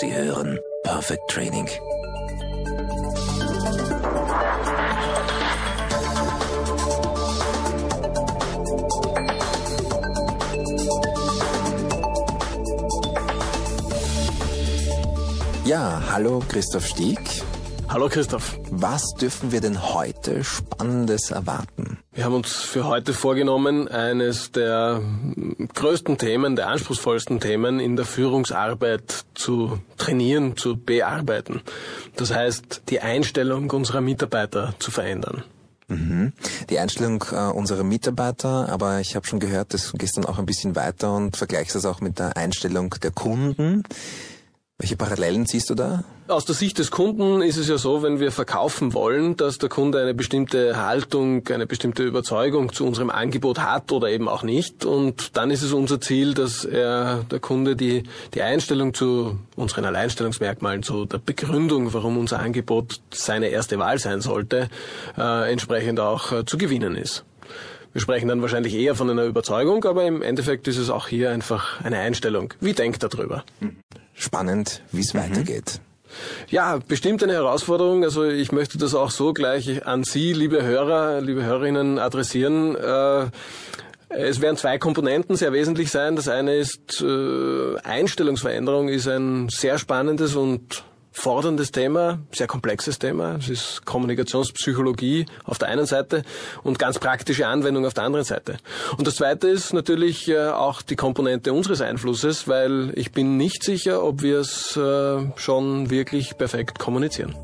Sie hören Perfect Training. Ja, hallo Christoph Stieg. Hallo Christoph. Was dürfen wir denn heute Spannendes erwarten? Wir haben uns für heute vorgenommen, eines der größten Themen, der anspruchsvollsten Themen in der Führungsarbeit zu trainieren, zu bearbeiten. Das heißt, die Einstellung unserer Mitarbeiter zu verändern. Mhm. Die Einstellung äh, unserer Mitarbeiter, aber ich habe schon gehört, das gehst dann auch ein bisschen weiter und vergleichst das auch mit der Einstellung der Kunden. Welche Parallelen siehst du da? Aus der Sicht des Kunden ist es ja so, wenn wir verkaufen wollen, dass der Kunde eine bestimmte Haltung, eine bestimmte Überzeugung zu unserem Angebot hat oder eben auch nicht. Und dann ist es unser Ziel, dass er, der Kunde die, die Einstellung zu unseren Alleinstellungsmerkmalen, zu der Begründung, warum unser Angebot seine erste Wahl sein sollte, äh, entsprechend auch äh, zu gewinnen ist. Wir sprechen dann wahrscheinlich eher von einer Überzeugung, aber im Endeffekt ist es auch hier einfach eine Einstellung. Wie denkt er drüber? Spannend, wie es mhm. weitergeht. Ja, bestimmt eine Herausforderung. Also ich möchte das auch so gleich an Sie, liebe Hörer, liebe Hörerinnen, adressieren. Äh, es werden zwei Komponenten sehr wesentlich sein. Das eine ist äh, Einstellungsveränderung ist ein sehr spannendes und forderndes Thema, sehr komplexes Thema. Es ist Kommunikationspsychologie auf der einen Seite und ganz praktische Anwendung auf der anderen Seite. Und das Zweite ist natürlich äh, auch die Komponente unseres Einflusses, weil ich bin nicht sicher, ob wir es äh, schon wirklich perfekt kommunizieren.